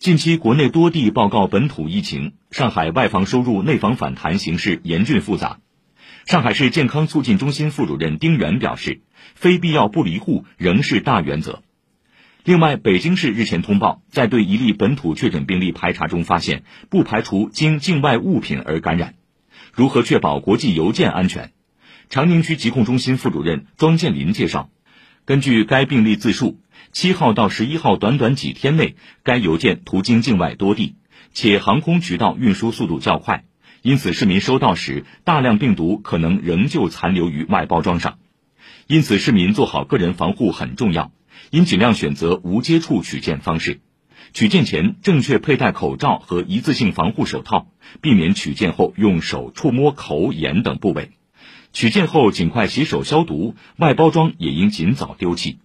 近期国内多地报告本土疫情，上海外防收入、内防反弹形势严峻复杂。上海市健康促进中心副主任丁元表示，非必要不离户仍是大原则。另外，北京市日前通报，在对一例本土确诊病例排查中发现，不排除经境外物品而感染。如何确保国际邮件安全？长宁区疾控中心副主任庄建林介绍，根据该病例自述。七号到十一号短短几天内，该邮件途经境外多地，且航空渠道运输速度较快，因此市民收到时，大量病毒可能仍旧残留于外包装上。因此，市民做好个人防护很重要，应尽量选择无接触取件方式。取件前正确佩戴口罩和一次性防护手套，避免取件后用手触摸口、眼等部位。取件后尽快洗手消毒，外包装也应尽早丢弃。